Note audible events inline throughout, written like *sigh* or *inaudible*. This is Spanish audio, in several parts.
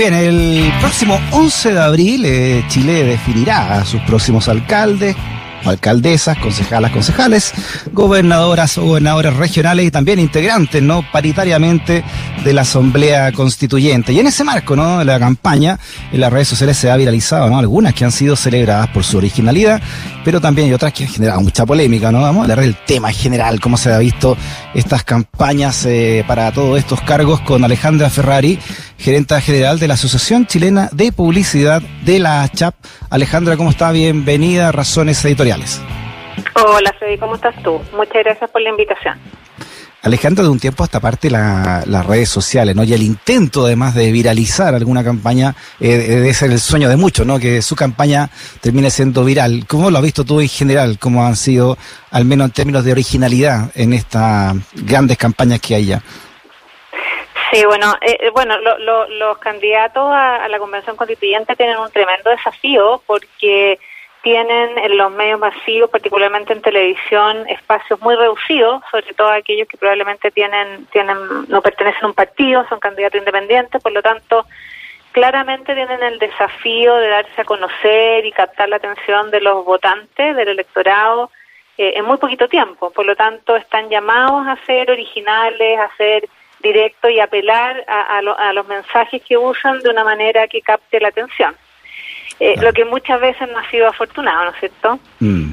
bien, el próximo 11 de abril eh, Chile definirá a sus próximos alcaldes, alcaldesas, concejalas, concejales, gobernadoras o gobernadores regionales y también integrantes, ¿no? Paritariamente de la Asamblea Constituyente. Y en ese marco, ¿no? La campaña en las redes sociales se ha viralizado, ¿no? Algunas que han sido celebradas por su originalidad, pero también hay otras que han generado mucha polémica, ¿no? Vamos a hablar del tema en general, cómo se ha visto estas campañas eh, para todos estos cargos con Alejandra Ferrari, gerenta general de la Asociación Chilena de Publicidad de la CHAP. Alejandra, ¿cómo está? Bienvenida a Razones Editoriales. Hola, Freddy, ¿cómo estás tú? Muchas gracias por la invitación. Alejandra, de un tiempo a esta parte la, las redes sociales, ¿no? Y el intento, además, de viralizar alguna campaña, eh, debe ser el sueño de muchos, ¿no? Que su campaña termine siendo viral. ¿Cómo lo has visto tú en general? ¿Cómo han sido, al menos en términos de originalidad, en estas grandes campañas que hay ya? Sí, bueno, eh, eh bueno, lo, lo, los candidatos a, a la convención constituyente tienen un tremendo desafío porque tienen en los medios masivos, particularmente en televisión, espacios muy reducidos, sobre todo aquellos que probablemente tienen, tienen, no pertenecen a un partido, son candidatos independientes, por lo tanto, claramente tienen el desafío de darse a conocer y captar la atención de los votantes, del electorado, eh, en muy poquito tiempo. Por lo tanto, están llamados a ser originales, a ser directos y apelar a, a, lo, a los mensajes que usan de una manera que capte la atención. Eh, lo que muchas veces no ha sido afortunado, ¿no es cierto? Mm.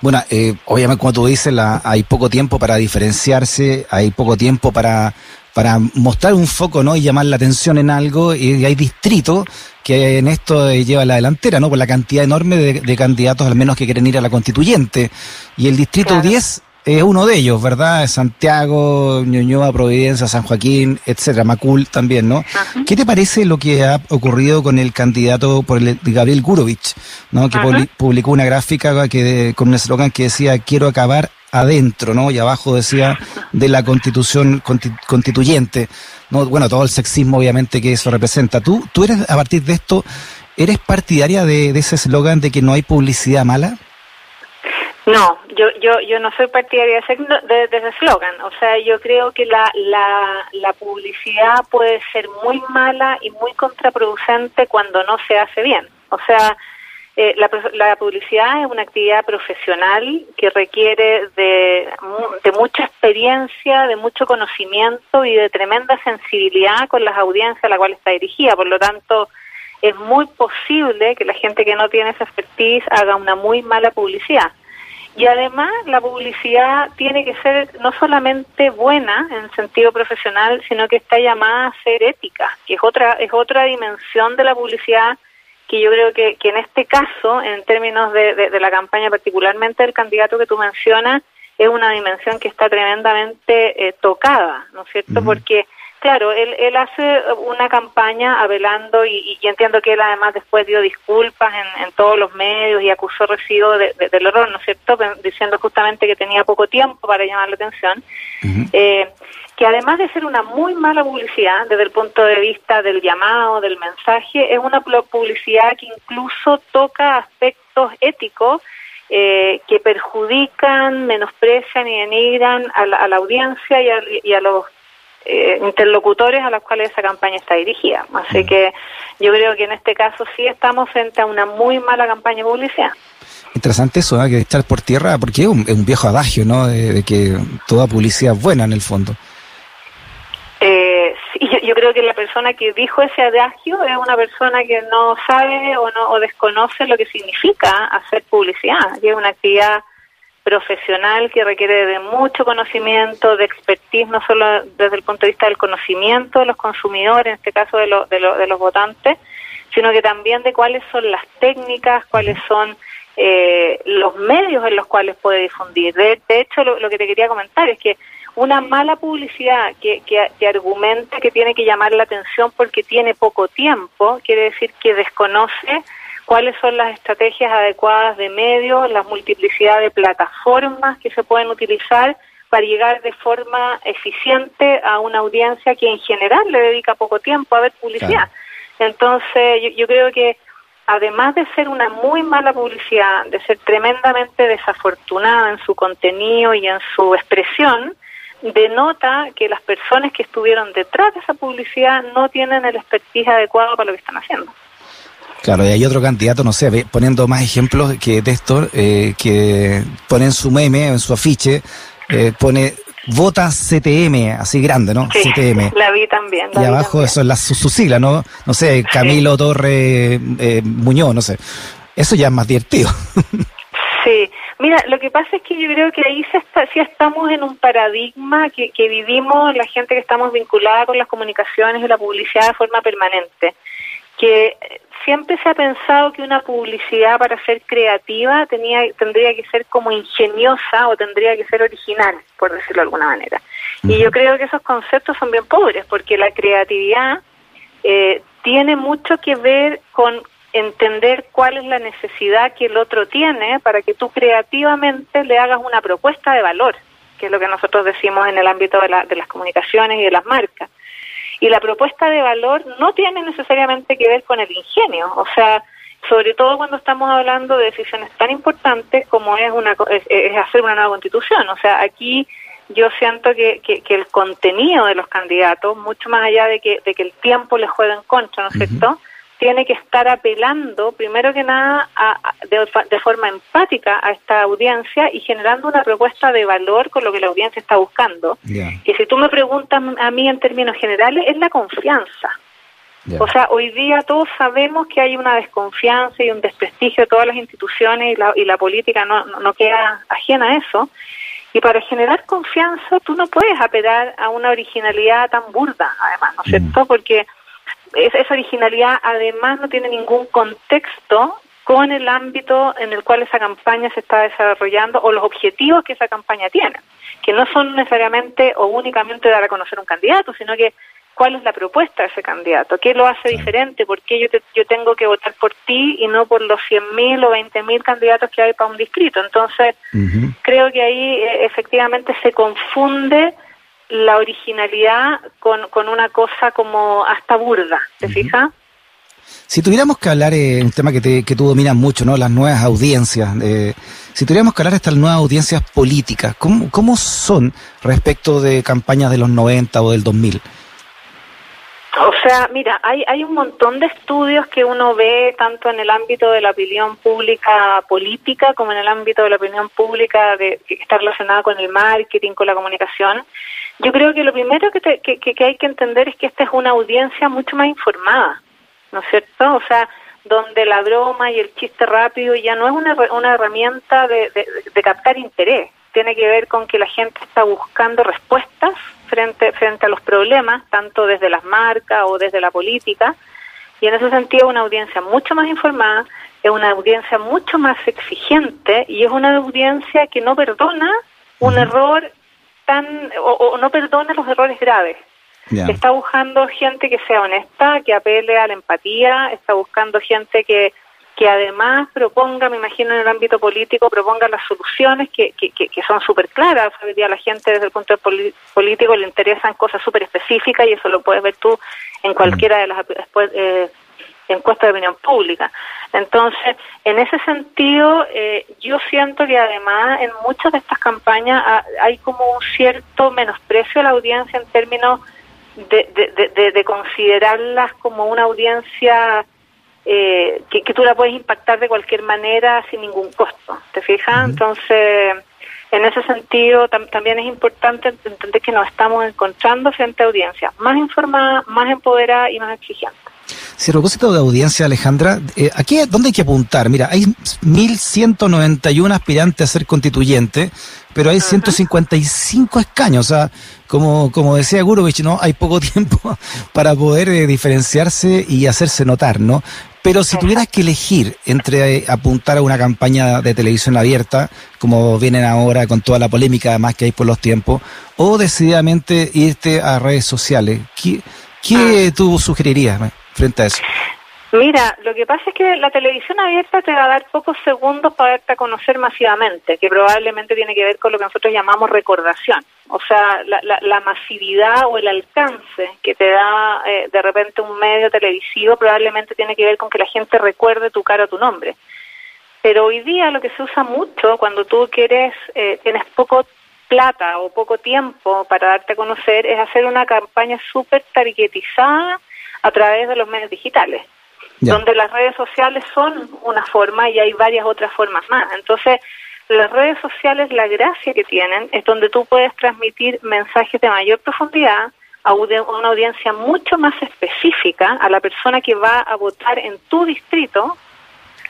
Bueno, eh, obviamente como tú dices, la, hay poco tiempo para diferenciarse, hay poco tiempo para, para mostrar un foco ¿no? y llamar la atención en algo, y hay distritos que en esto lleva la delantera, ¿no? Por la cantidad enorme de, de candidatos, al menos que quieren ir a la constituyente. Y el distrito claro. 10 es uno de ellos, ¿verdad? Santiago, Ñuñoa, Providencia, San Joaquín, etcétera, Macul también, ¿no? Ajá. ¿Qué te parece lo que ha ocurrido con el candidato por el, Gabriel Gurovich, ¿no? Que Ajá. publicó una gráfica que con un eslogan que decía quiero acabar adentro, ¿no? Y abajo decía de la constitución constituyente, ¿no? Bueno, todo el sexismo obviamente que eso representa. ¿Tú, tú eres, a partir de esto, eres partidaria de, de ese eslogan de que no hay publicidad mala? No, yo, yo, yo no soy partidaria de, de eslogan. O sea, yo creo que la, la, la publicidad puede ser muy mala y muy contraproducente cuando no se hace bien. O sea, eh, la, la, publicidad es una actividad profesional que requiere de, de, mucha experiencia, de mucho conocimiento y de tremenda sensibilidad con las audiencias a la cual está dirigida. Por lo tanto, es muy posible que la gente que no tiene esa expertise haga una muy mala publicidad. Y además la publicidad tiene que ser no solamente buena en sentido profesional, sino que está llamada a ser ética, que es otra es otra dimensión de la publicidad que yo creo que, que en este caso, en términos de, de, de la campaña, particularmente del candidato que tú mencionas, es una dimensión que está tremendamente eh, tocada, ¿no es cierto? Uh -huh. Porque Claro, él, él hace una campaña avelando y, y, entiendo que él además después dio disculpas en, en todos los medios y acusó recibo de, de, del error, ¿no es cierto? Diciendo justamente que tenía poco tiempo para llamar la atención. Uh -huh. eh, que además de ser una muy mala publicidad desde el punto de vista del llamado, del mensaje, es una publicidad que incluso toca aspectos éticos eh, que perjudican, menosprecian y denigran a la, a la audiencia y a, y a los eh, interlocutores a los cuales esa campaña está dirigida. Así mm. que yo creo que en este caso sí estamos frente a una muy mala campaña de publicidad. Interesante eso, ¿eh? que echar por tierra, porque es un, es un viejo adagio, ¿no? De, de, que toda publicidad es buena en el fondo. Eh, sí, yo, yo, creo que la persona que dijo ese adagio es una persona que no sabe o no o desconoce lo que significa hacer publicidad, que es una actividad profesional que requiere de mucho conocimiento, de expertise, no solo desde el punto de vista del conocimiento de los consumidores, en este caso de, lo, de, lo, de los votantes, sino que también de cuáles son las técnicas, cuáles son eh, los medios en los cuales puede difundir. De, de hecho, lo, lo, que te quería comentar es que una mala publicidad que, que, que argumenta que tiene que llamar la atención porque tiene poco tiempo, quiere decir que desconoce cuáles son las estrategias adecuadas de medios, la multiplicidad de plataformas que se pueden utilizar para llegar de forma eficiente a una audiencia que en general le dedica poco tiempo a ver publicidad. Claro. Entonces, yo, yo, creo que además de ser una muy mala publicidad, de ser tremendamente desafortunada en su contenido y en su expresión, denota que las personas que estuvieron detrás de esa publicidad no tienen el expertise adecuado para lo que están haciendo. Claro, y hay otro candidato, no sé, poniendo más ejemplos que de esto, eh, que pone en su meme, en su afiche, eh, pone vota CTM, así grande, ¿no? Sí, CTM. La vi también. y abajo eso es la, su, sigla, ¿no? No sé, Camilo Torre eh, Muñoz, no sé. Eso ya es más divertido. sí. Mira, lo que pasa es que yo creo que ahí se está, sí estamos en un paradigma que, que vivimos la gente que estamos vinculada con las comunicaciones y la publicidad de forma permanente que siempre se ha pensado que una publicidad para ser creativa tenía, tendría que ser como ingeniosa o tendría que ser original, por decirlo de alguna manera. Y yo creo que esos conceptos son bien pobres, porque la creatividad eh, tiene mucho que ver con entender cuál es la necesidad que el otro tiene para que tú creativamente le hagas una propuesta de valor, que es lo que nosotros decimos en el ámbito de, de las comunicaciones y de las marcas. Y la propuesta de valor no tiene necesariamente que ver con el ingenio, o sea, sobre todo cuando estamos hablando de decisiones tan importantes como es, una, es, hacer una nueva constitución. O sea, aquí yo siento que, que, el contenido de los candidatos, mucho más allá de que, de que el tiempo les juega en contra, ¿no es cierto?, tiene que estar apelando, primero que nada, de, forma empática a esta audiencia y generando una propuesta de valor con lo que la audiencia está buscando. Y si tú me preguntas a mí en términos generales, es la confianza. O sea, hoy día todos sabemos que hay una desconfianza y un desprestigio de todas las instituciones y la, y la política no, no, queda ajena a eso. Y para generar confianza tú no puedes apelar a una originalidad tan burda, además, ¿no es cierto? Porque esa originalidad además no tiene ningún contexto con el ámbito en el cual esa campaña se está desarrollando o los objetivos que esa campaña tiene, que no son necesariamente o únicamente dar a conocer un candidato, sino que cuál es la propuesta de ese candidato, qué lo hace diferente, por qué yo, yo tengo que votar por ti y no por los 100.000 o 20.000 candidatos que hay para un distrito. Entonces, creo que ahí eh, efectivamente se confunde la originalidad con, con una cosa como hasta burda, ¿te fijas? Si tuviéramos que hablar, eh, un tema que, te, que tú dominas mucho, ¿no? Las nuevas audiencias. Eh, si tuviéramos que hablar de estas nuevas audiencias políticas, ¿cómo, ¿cómo son respecto de campañas de los 90 o del 2000? O sea, mira, hay, hay un montón de estudios que uno ve tanto en el ámbito de la opinión pública política como en el ámbito de la opinión pública de, que está relacionada con el marketing, con la comunicación. Yo creo que lo primero que, que, que, hay que entender es que esta es una audiencia mucho más informada, ¿no es cierto? O sea, donde la broma y el chiste rápido ya no es una, una herramienta de, de captar interés, tiene que ver con que la gente está buscando respuestas frente, frente a los problemas, tanto desde las marcas o desde la política, y en ese sentido una audiencia mucho más informada, es una audiencia mucho más exigente y es una audiencia que no perdona un error tan, o, no perdona los errores graves. Está buscando gente que sea honesta, que apele a la empatía, está buscando gente que que además proponga, me imagino en el ámbito político, proponga las soluciones que, que, que son súper claras. Hoy día a la gente desde el punto de vista político le interesan cosas súper específicas y eso lo puedes ver tú en cualquiera de las después, eh, encuestas de opinión pública. Entonces, en ese sentido, eh, yo siento que además en muchas de estas campañas hay como un cierto menosprecio a la audiencia en términos de, de, de, de considerarlas como una audiencia eh, que, tú la puedes impactar de cualquier manera sin ningún costo, ¿te fijas? Entonces, en ese sentido, también es importante entender que nos estamos encontrando frente a audiencias más informadas, más empoderadas y más exigentes. Si a propósito de audiencia, Alejandra, eh, aquí dónde hay que apuntar. Mira, hay 1.191 aspirantes a ser constituyente, pero hay 155 escaños. O sea, como, como decía Gurovich, ¿no? Hay poco *laughs* tiempo para poder eh, diferenciarse y hacerse notar, ¿no? Pero si tuvieras que elegir entre eh, apuntar a una campaña de televisión abierta, como vienen ahora con toda la polémica además que hay por los tiempos, o decididamente irte a redes sociales, ¿qué, qué ah. tú sugerirías? Frente a eso? Mira, lo que pasa es que la televisión abierta te va a dar pocos segundos para darte a conocer masivamente, que probablemente tiene que ver con lo que nosotros llamamos recordación. O sea, la, masividad o el alcance que te da eh, de repente un medio televisivo probablemente tiene que ver con que la gente recuerde tu cara o tu nombre. Pero hoy día lo que se usa mucho cuando tú quieres, eh, tienes poco plata o poco tiempo para darte a conocer es hacer una campaña súper targetizada a través de los medios digitales, donde las redes sociales son una forma y hay varias otras formas más. Entonces, las redes sociales, la gracia que tienen es donde tú puedes transmitir mensajes de mayor profundidad a una audiencia mucho más específica, a la persona que va a votar en tu distrito,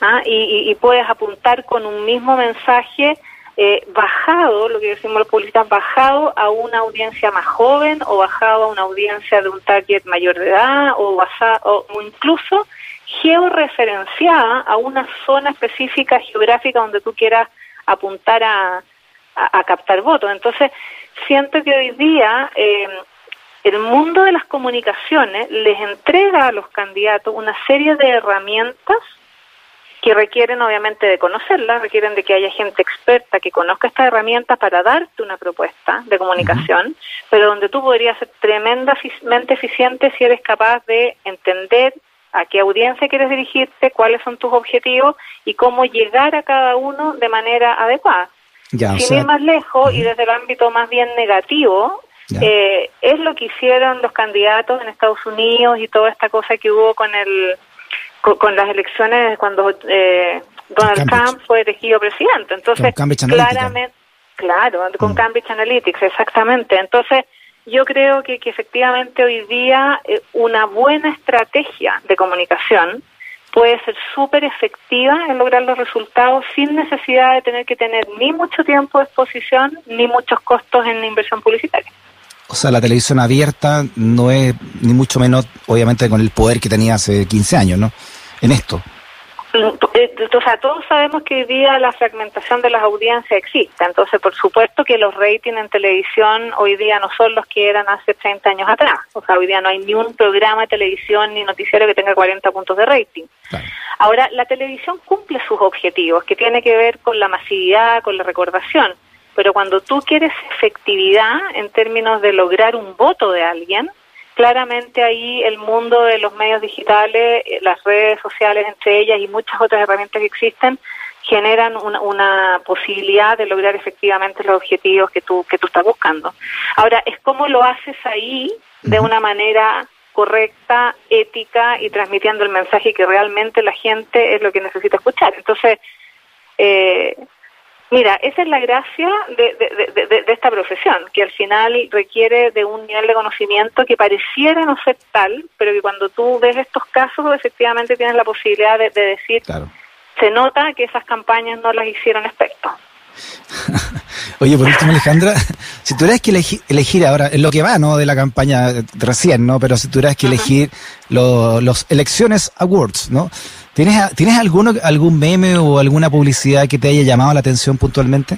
¿ah? y, puedes apuntar con un mismo mensaje eh, bajado, lo que decimos los publicistas, bajado a una audiencia más joven o bajado a una audiencia de un target mayor de edad o, o incluso georreferenciada a una zona específica geográfica donde tú quieras apuntar a, a, captar votos. Entonces, siento que hoy día eh, el mundo de las comunicaciones les entrega a los candidatos una serie de herramientas que requieren obviamente de conocerlas, requieren de que haya gente experta que conozca estas herramientas para darte una propuesta de comunicación, pero donde tú podrías ser tremendamente eficiente si eres capaz de entender a qué audiencia quieres dirigirte, cuáles son tus objetivos y cómo llegar a cada uno de manera adecuada. Sin ir más lejos y desde el ámbito más bien negativo, eh, es lo que hicieron los candidatos en Estados Unidos y toda esta cosa que hubo con el con, las elecciones cuando eh, Donald Trump fue elegido presidente. Entonces, claramente, claro, con mm. Cambridge Analytics, exactamente. Entonces, yo creo que, efectivamente hoy día eh, una buena estrategia de comunicación puede ser súper efectiva en lograr los resultados sin necesidad de tener que tener ni mucho tiempo de exposición ni muchos costos en inversión publicitaria. O sea, la televisión abierta no es ni mucho menos, obviamente, con el poder que tenía hace 15 años, ¿no? En esto. Eh, o sea, todos sabemos que hoy día la fragmentación de las audiencias existe, entonces por supuesto que los ratings en televisión hoy día no son los que eran hace 30 años atrás, o sea, hoy día no hay ni un programa de televisión ni noticiero que tenga 40 puntos de rating. Ahora, la televisión cumple sus objetivos, que tiene que ver con la masividad, con la recordación, pero cuando tú quieres efectividad en términos de lograr un voto de alguien, claramente ahí el mundo de los medios digitales, eh, las redes sociales entre ellas y muchas otras herramientas que existen, generan una, posibilidad de lograr efectivamente los objetivos que tú, que tú estás buscando. Ahora, es cómo lo haces ahí de una manera correcta, ética y transmitiendo el mensaje que realmente la gente es lo que necesita escuchar. Entonces, eh, Mira, esa es la gracia de, esta profesión, que al final requiere de un nivel de conocimiento que pareciera no ser tal, pero que cuando tú ves estos casos, efectivamente tienes la posibilidad de, decir, se nota que esas campañas no las hicieron expertos. *laughs* Oye, por último, Alejandra, si tuvieras que elegir, ahora, en lo que va, ¿no? De la campaña recién, ¿no? Pero si tuvieras que elegir los elecciones awards, ¿no? ¿Tienes, ¿Tienes alguno, algún meme o alguna publicidad que te haya llamado la atención puntualmente?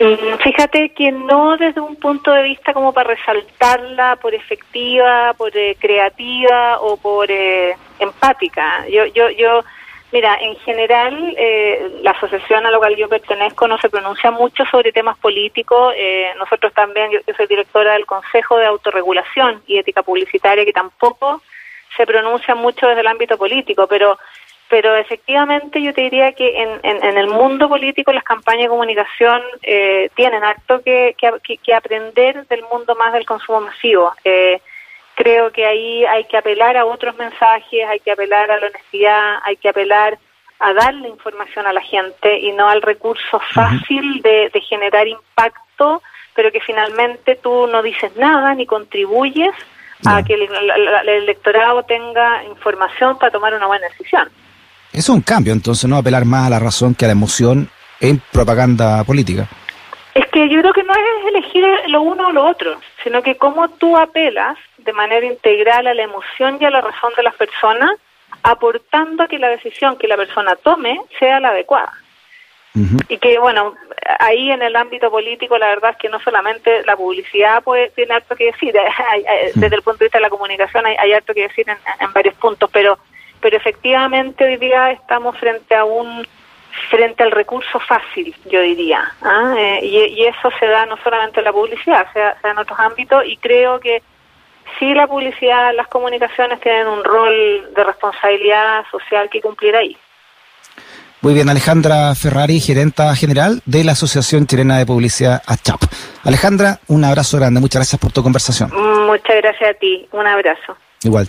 Mm, fíjate que no desde un punto de vista como para resaltarla por efectiva, por eh, creativa o por eh, empática. Yo, yo, yo, mira, en general eh, la asociación a la cual yo pertenezco no se pronuncia mucho sobre temas políticos. nosotros también, yo soy directora del Consejo de Autorregulación y Ética Publicitaria, que tampoco se pronuncia mucho desde el ámbito político, pero pero efectivamente yo te diría que en, en, el mundo político las campañas de comunicación eh, tienen harto que, que, aprender del mundo más del consumo masivo. Eh, creo que ahí hay que apelar a otros mensajes, hay que apelar a la honestidad, hay que apelar a darle información a la gente y no al recurso fácil de, de generar impacto, pero que finalmente tú no dices nada ni contribuyes a que el, electorado tenga información para tomar una buena decisión. Es un cambio, entonces, no apelar más a la razón que a la emoción en propaganda política. Es que yo creo que no es elegir lo uno o lo otro, sino que cómo tú apelas de manera integral a la emoción y a la razón de las personas, aportando a que la decisión que la persona tome sea la adecuada. Y que, bueno, ahí en el ámbito político, la verdad es que no solamente la publicidad puede, tiene harto que decir, *laughs* desde el punto de vista de la comunicación hay, hay harto que decir en, varios puntos, pero, pero efectivamente hoy día estamos frente a un frente al recurso fácil, yo diría. ¿ah? Eh, y, eso se da no solamente en la publicidad, se da, en otros ámbitos y creo que sí la publicidad, las comunicaciones tienen un rol de responsabilidad social que cumplir ahí. Muy bien, Alejandra Ferrari, gerenta general de la Asociación Chilena de Publicidad ACHAP. Alejandra, un abrazo grande, muchas gracias por tu conversación. Muchas gracias a ti, un abrazo. Igual, chao.